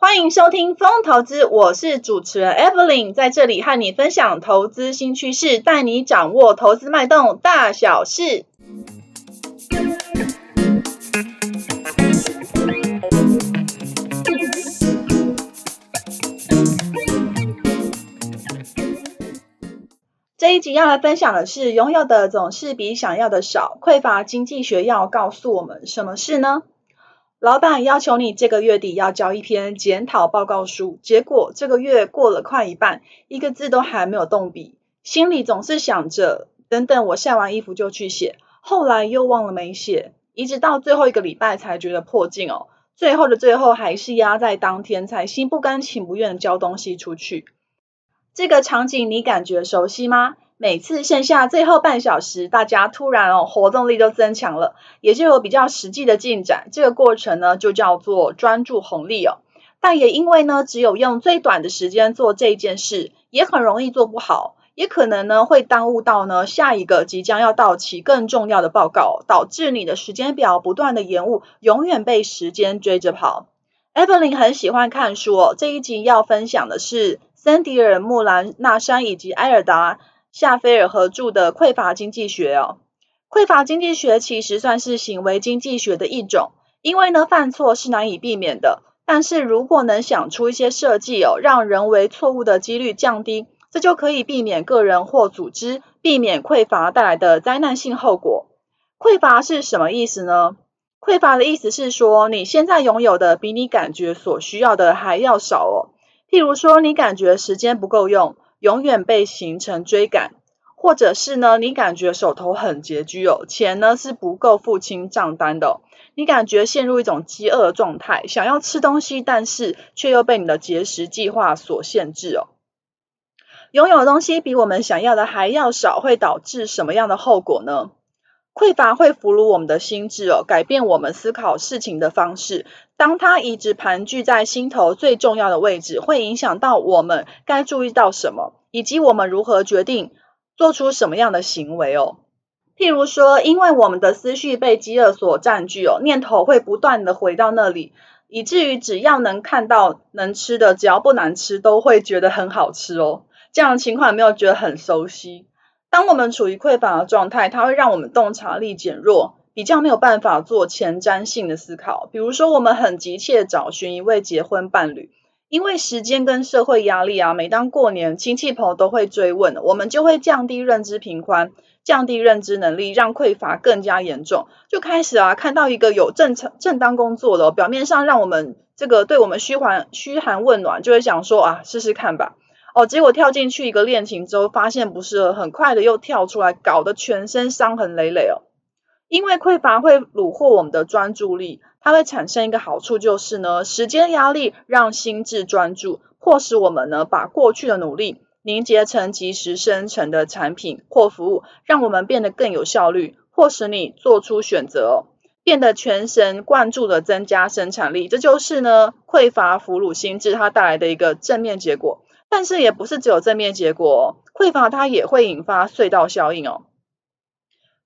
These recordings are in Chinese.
欢迎收听风投资，我是主持人 Evelyn，在这里和你分享投资新趋势，带你掌握投资脉动大小事。这一集要来分享的是，拥有的总是比想要的少，匮乏经济学要告诉我们什么事呢？老板要求你这个月底要交一篇检讨报告书，结果这个月过了快一半，一个字都还没有动笔，心里总是想着等等我晒完衣服就去写，后来又忘了没写，一直到最后一个礼拜才觉得破镜哦，最后的最后还是压在当天才心不甘情不愿的交东西出去。这个场景你感觉熟悉吗？每次剩下最后半小时，大家突然哦活动力都增强了，也就有比较实际的进展。这个过程呢，就叫做专注红利哦。但也因为呢，只有用最短的时间做这件事，也很容易做不好，也可能呢会耽误到呢下一个即将要到期更重要的报告，导致你的时间表不断的延误，永远被时间追着跑。Evelyn 很喜欢看书哦，这一集要分享的是森迪尔·穆兰纳山以及埃尔达。夏菲尔合著的《匮乏经济学》哦，匮乏经济学其实算是行为经济学的一种，因为呢，犯错是难以避免的，但是如果能想出一些设计哦，让人为错误的几率降低，这就可以避免个人或组织避免匮乏带来的灾难性后果。匮乏是什么意思呢？匮乏的意思是说，你现在拥有的比你感觉所需要的还要少哦。譬如说，你感觉时间不够用。永远被行程追赶，或者是呢，你感觉手头很拮据哦，钱呢是不够付清账单的，你感觉陷入一种饥饿状态，想要吃东西，但是却又被你的节食计划所限制哦。拥有的东西比我们想要的还要少，会导致什么样的后果呢？匮乏会俘虏我们的心智哦，改变我们思考事情的方式。当它一直盘踞在心头最重要的位置，会影响到我们该注意到什么，以及我们如何决定做出什么样的行为哦。譬如说，因为我们的思绪被饥饿所占据哦，念头会不断的回到那里，以至于只要能看到能吃的，只要不难吃，都会觉得很好吃哦。这样的情况有没有觉得很熟悉？当我们处于匮乏的状态，它会让我们洞察力减弱，比较没有办法做前瞻性的思考。比如说，我们很急切找寻一位结婚伴侣，因为时间跟社会压力啊，每当过年，亲戚朋友都会追问，我们就会降低认知频宽，降低认知能力，让匮乏更加严重。就开始啊，看到一个有正常正当工作的，表面上让我们这个对我们嘘寒嘘寒问暖，就会想说啊，试试看吧。哦，结果跳进去一个恋情之后，发现不适合，很快的又跳出来，搞得全身伤痕累累哦。因为匮乏会虏获我们的专注力，它会产生一个好处，就是呢，时间压力让心智专注，迫使我们呢把过去的努力凝结成即时生成的产品或服务，让我们变得更有效率，迫使你做出选择哦，变得全神贯注的增加生产力。这就是呢匮乏俘虏心智它带来的一个正面结果。但是也不是只有正面结果哦，匮乏它也会引发隧道效应哦。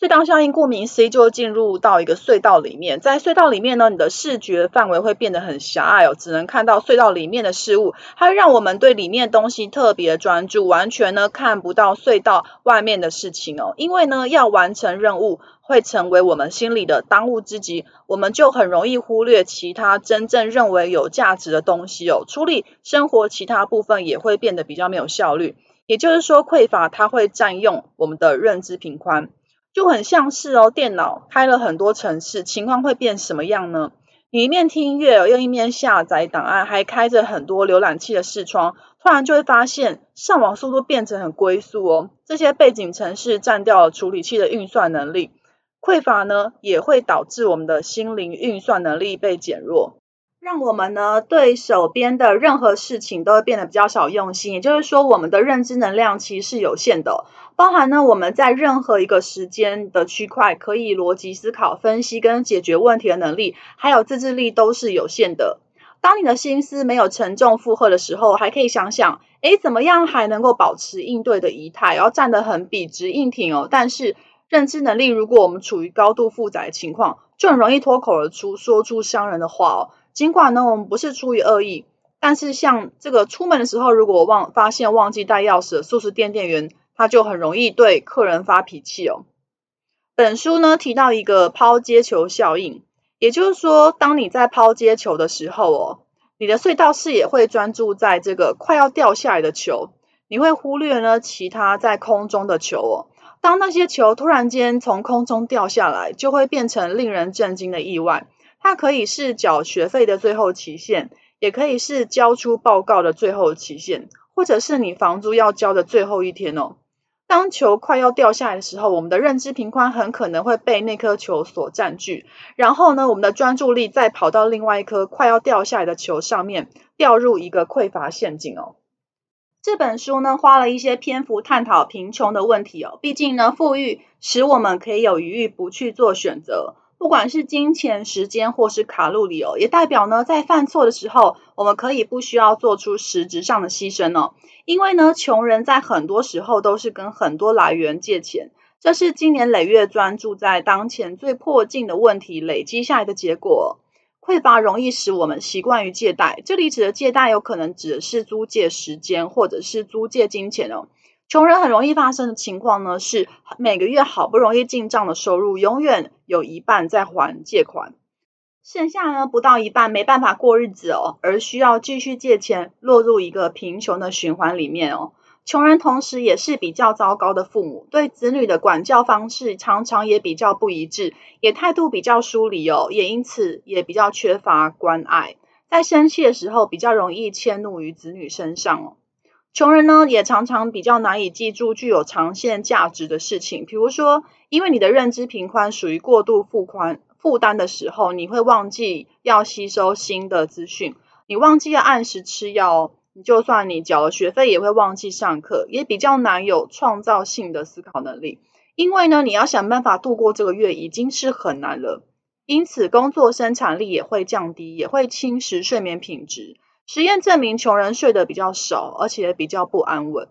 隧道效应顾名思义，就进入到一个隧道里面，在隧道里面呢，你的视觉范围会变得很狭隘哦，只能看到隧道里面的事物，它会让我们对里面东西特别专注，完全呢看不到隧道外面的事情哦。因为呢，要完成任务会成为我们心里的当务之急，我们就很容易忽略其他真正认为有价值的东西哦。处理生活其他部分也会变得比较没有效率。也就是说，匮乏它会占用我们的认知频宽。就很像是哦，电脑开了很多程式，情况会变什么样呢？你一面听音乐，又一面下载档案，还开着很多浏览器的视窗，突然就会发现上网速度变成很龟速哦。这些背景程式占掉了处理器的运算能力，匮乏呢也会导致我们的心灵运算能力被减弱。让我们呢对手边的任何事情都会变得比较少用心，也就是说，我们的认知能量其实是有限的，包含呢我们在任何一个时间的区块可以逻辑思考、分析跟解决问题的能力，还有自制力都是有限的。当你的心思没有沉重负荷的时候，还可以想想，诶，怎么样还能够保持应对的仪态，然后站得很笔直硬挺哦。但是认知能力，如果我们处于高度负载的情况，就很容易脱口而出说出伤人的话哦。尽管呢，我们不是出于恶意，但是像这个出门的时候，如果忘发现忘记带钥匙的速食店店员，他就很容易对客人发脾气哦。本书呢提到一个抛接球效应，也就是说，当你在抛接球的时候哦，你的隧道视野会专注在这个快要掉下来的球，你会忽略呢其他在空中的球哦。当那些球突然间从空中掉下来，就会变成令人震惊的意外。它可以是缴学费的最后期限，也可以是交出报告的最后期限，或者是你房租要交的最后一天哦。当球快要掉下来的时候，我们的认知频宽很可能会被那颗球所占据，然后呢，我们的专注力再跑到另外一颗快要掉下来的球上面，掉入一个匮乏陷阱哦。这本书呢，花了一些篇幅探讨贫穷的问题哦，毕竟呢，富裕使我们可以有余裕不去做选择。不管是金钱、时间或是卡路里哦，也代表呢，在犯错的时候，我们可以不需要做出实质上的牺牲哦。因为呢，穷人在很多时候都是跟很多来源借钱，这是经年累月专注在当前最迫近的问题累积下来的结果。匮乏容易使我们习惯于借贷，这里指的借贷有可能指的是租借时间或者是租借金钱哦。穷人很容易发生的情况呢，是每个月好不容易进账的收入，永远有一半在还借款，剩下呢不到一半没办法过日子哦，而需要继续借钱，落入一个贫穷的循环里面哦。穷人同时也是比较糟糕的父母，对子女的管教方式常常也比较不一致，也态度比较疏离哦，也因此也比较缺乏关爱，在生气的时候比较容易迁怒于子女身上哦。穷人呢，也常常比较难以记住具有长线价值的事情。比如说，因为你的认知频宽属于过度负宽负担的时候，你会忘记要吸收新的资讯，你忘记要按时吃药，哦就算你缴了学费，也会忘记上课，也比较难有创造性的思考能力。因为呢，你要想办法度过这个月，已经是很难了。因此，工作生产力也会降低，也会侵蚀睡眠品质。实验证明，穷人睡得比较少，而且比较不安稳。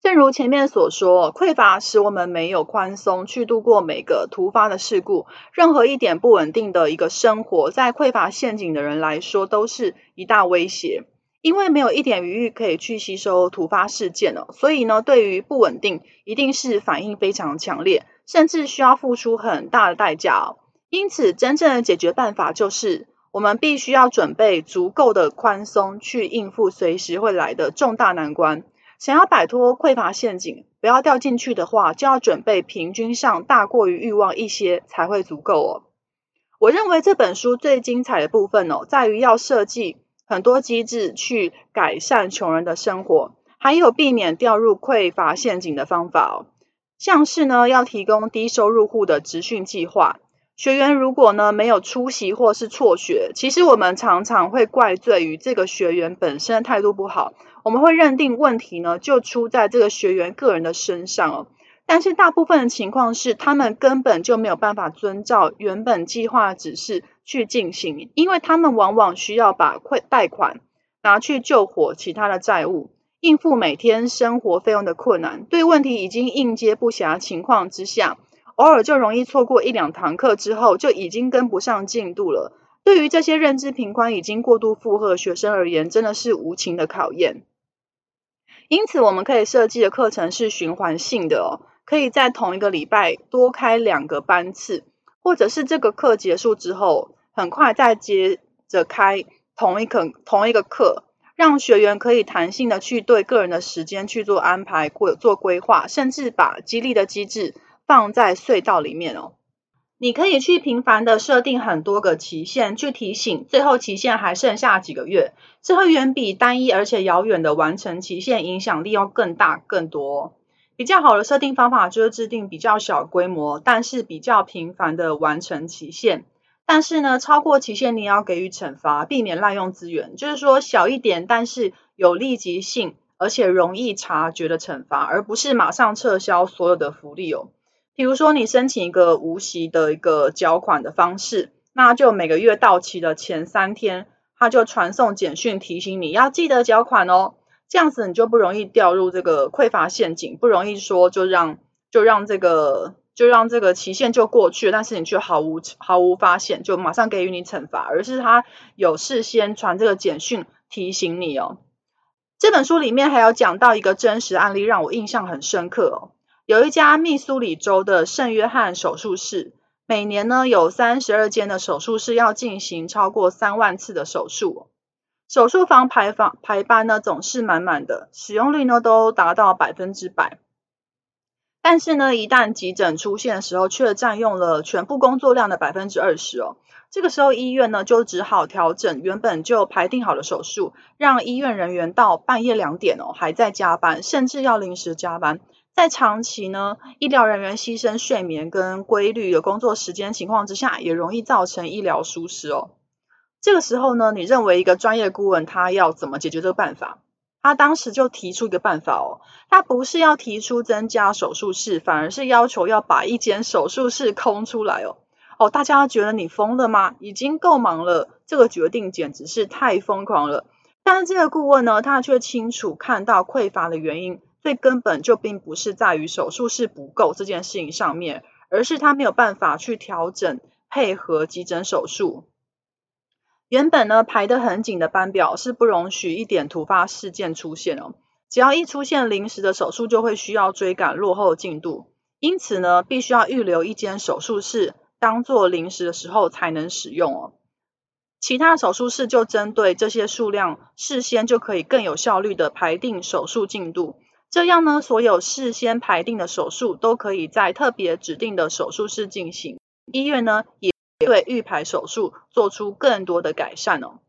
正如前面所说，匮乏使我们没有宽松去度过每个突发的事故。任何一点不稳定的一个生活，在匮乏陷阱的人来说，都是一大威胁。因为没有一点余裕可以去吸收突发事件了，所以呢，对于不稳定，一定是反应非常强烈，甚至需要付出很大的代价。因此，真正的解决办法就是。我们必须要准备足够的宽松，去应付随时会来的重大难关。想要摆脱匮乏陷阱，不要掉进去的话，就要准备平均上大过于欲望一些才会足够哦。我认为这本书最精彩的部分哦，在于要设计很多机制去改善穷人的生活，还有避免掉入匮乏陷阱的方法哦。像是呢，要提供低收入户的职训计划。学员如果呢没有出席或是辍学，其实我们常常会怪罪于这个学员本身态度不好，我们会认定问题呢就出在这个学员个人的身上哦。但是大部分的情况是，他们根本就没有办法遵照原本计划指示去进行，因为他们往往需要把贷贷款拿去救活其他的债务，应付每天生活费用的困难，对问题已经应接不暇情况之下。偶尔就容易错过一两堂课之后，就已经跟不上进度了。对于这些认知频宽已经过度负荷的学生而言，真的是无情的考验。因此，我们可以设计的课程是循环性的哦，可以在同一个礼拜多开两个班次，或者是这个课结束之后，很快再接着开同一课同一个课，让学员可以弹性的去对个人的时间去做安排或做规划，甚至把激励的机制。放在隧道里面哦，你可以去频繁的设定很多个期限，去提醒最后期限还剩下几个月，这会远比单一而且遥远的完成期限影响力要更大更多。比较好的设定方法就是制定比较小规模，但是比较频繁的完成期限。但是呢，超过期限你要给予惩罚，避免滥用资源。就是说小一点，但是有立即性而且容易察觉的惩罚，而不是马上撤销所有的福利哦。比如说，你申请一个无息的一个缴款的方式，那就每个月到期的前三天，他就传送简讯提醒你要记得缴款哦。这样子你就不容易掉入这个匮乏陷阱，不容易说就让就让这个就让这个期限就过去，但是你却毫无毫无发现，就马上给予你惩罚，而是他有事先传这个简讯提醒你哦。这本书里面还有讲到一个真实案例，让我印象很深刻哦。有一家密苏里州的圣约翰手术室，每年呢有三十二间的手术室要进行超过三万次的手术，手术房排房排班呢总是满满的，使用率呢都达到百分之百。但是呢，一旦急诊出现的时候，却占用了全部工作量的百分之二十哦。这个时候，医院呢就只好调整原本就排定好的手术，让医院人员到半夜两点哦还在加班，甚至要临时加班。在长期呢，医疗人员牺牲睡眠跟规律的工作时间情况之下，也容易造成医疗疏失哦。这个时候呢，你认为一个专业顾问他要怎么解决这个办法？他当时就提出一个办法哦，他不是要提出增加手术室，反而是要求要把一间手术室空出来哦。哦，大家觉得你疯了吗？已经够忙了，这个决定简直是太疯狂了。但是这个顾问呢，他却清楚看到匮乏的原因，最根本就并不是在于手术室不够这件事情上面，而是他没有办法去调整配合急诊手术。原本呢，排得很紧的班表是不容许一点突发事件出现哦。只要一出现临时的手术，就会需要追赶落后进度。因此呢，必须要预留一间手术室，当做临时的时候才能使用哦。其他手术室就针对这些数量，事先就可以更有效率的排定手术进度。这样呢，所有事先排定的手术都可以在特别指定的手术室进行。医院呢，也对预排手术做出更多的改善哦，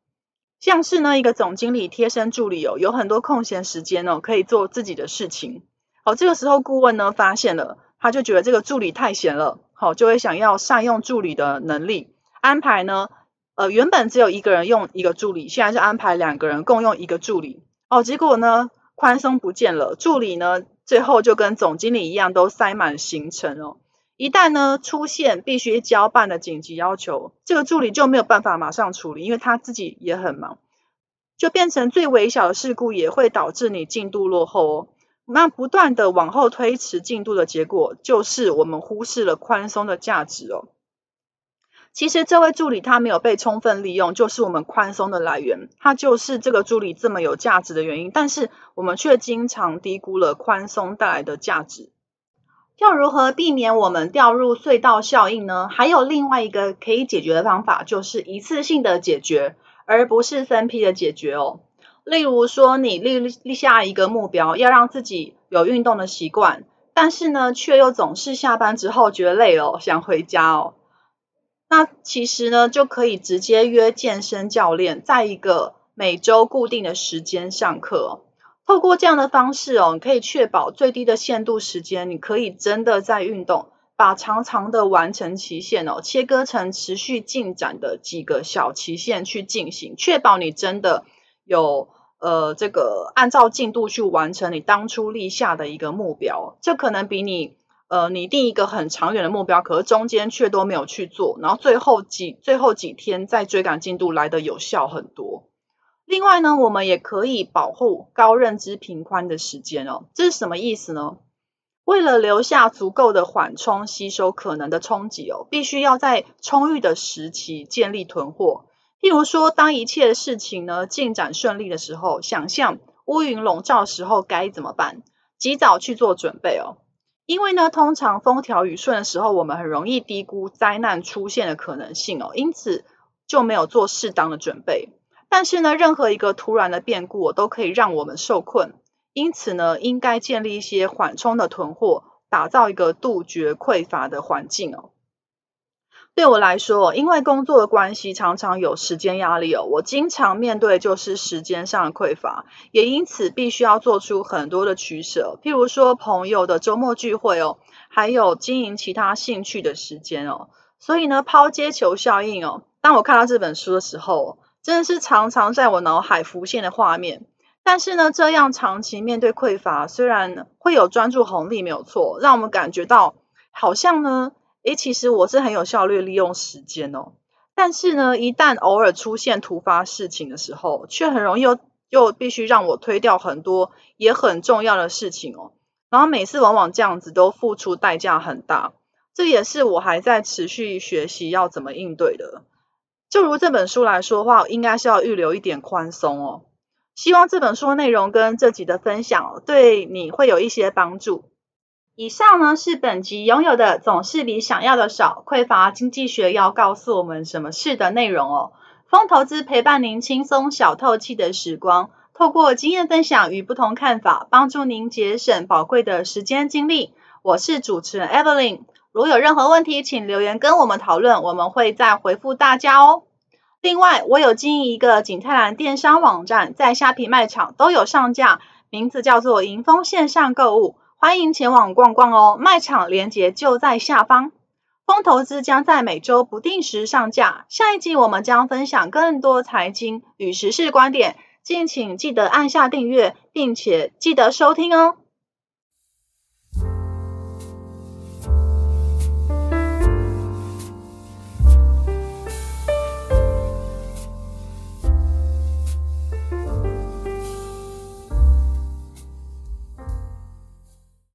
像是呢，一个总经理贴身助理哦，有很多空闲时间哦，可以做自己的事情。好，这个时候顾问呢发现了，他就觉得这个助理太闲了，好，就会想要善用助理的能力，安排呢，呃，原本只有一个人用一个助理，现在是安排两个人共用一个助理。哦，结果呢，宽松不见了，助理呢，最后就跟总经理一样，都塞满行程哦。一旦呢出现必须交办的紧急要求，这个助理就没有办法马上处理，因为他自己也很忙，就变成最微小的事故也会导致你进度落后哦。那不断的往后推迟进度的结果，就是我们忽视了宽松的价值哦。其实这位助理他没有被充分利用，就是我们宽松的来源，他就是这个助理这么有价值的原因，但是我们却经常低估了宽松带来的价值。要如何避免我们掉入隧道效应呢？还有另外一个可以解决的方法，就是一次性的解决，而不是分批的解决哦。例如说，你立立下一个目标，要让自己有运动的习惯，但是呢，却又总是下班之后觉得累了，想回家哦。那其实呢，就可以直接约健身教练，在一个每周固定的时间上课。透过这样的方式哦，你可以确保最低的限度时间，你可以真的在运动，把长长的完成期限哦，切割成持续进展的几个小期限去进行，确保你真的有呃这个按照进度去完成你当初立下的一个目标。这可能比你呃你定一个很长远的目标，可是中间却都没有去做，然后最后几最后几天再追赶进度来的有效很多。另外呢，我们也可以保护高认知频宽的时间哦。这是什么意思呢？为了留下足够的缓冲吸收可能的冲击哦，必须要在充裕的时期建立囤货。譬如说，当一切事情呢进展顺利的时候，想象乌云笼罩时候该怎么办？及早去做准备哦。因为呢，通常风调雨顺的时候，我们很容易低估灾难出现的可能性哦，因此就没有做适当的准备。但是呢，任何一个突然的变故都可以让我们受困，因此呢，应该建立一些缓冲的囤货，打造一个杜绝匮乏的环境哦。对我来说，因为工作的关系，常常有时间压力哦，我经常面对就是时间上的匮乏，也因此必须要做出很多的取舍，譬如说朋友的周末聚会哦，还有经营其他兴趣的时间哦。所以呢，抛接球效应哦，当我看到这本书的时候，真的是常常在我脑海浮现的画面，但是呢，这样长期面对匮乏，虽然会有专注红利没有错，让我们感觉到好像呢，诶，其实我是很有效率利用时间哦。但是呢，一旦偶尔出现突发事情的时候，却很容易又又必须让我推掉很多也很重要的事情哦。然后每次往往这样子都付出代价很大，这也是我还在持续学习要怎么应对的。就如这本书来说的话，应该是要预留一点宽松哦。希望这本书的内容跟这集的分享对你会有一些帮助。以上呢是本集拥有的总是比想要的少，匮乏经济学要告诉我们什么事的内容哦。风投资陪伴您轻松小透气的时光，透过经验分享与不同看法，帮助您节省宝贵的时间精力。我是主持人 Evelyn，如有任何问题，请留言跟我们讨论，我们会再回复大家哦。另外，我有经营一个景泰蓝电商网站，在虾皮卖场都有上架，名字叫做迎风线上购物，欢迎前往逛逛哦。卖场链接就在下方。风投资将在每周不定时上架，下一集我们将分享更多财经与时事观点，敬请记得按下订阅，并且记得收听哦。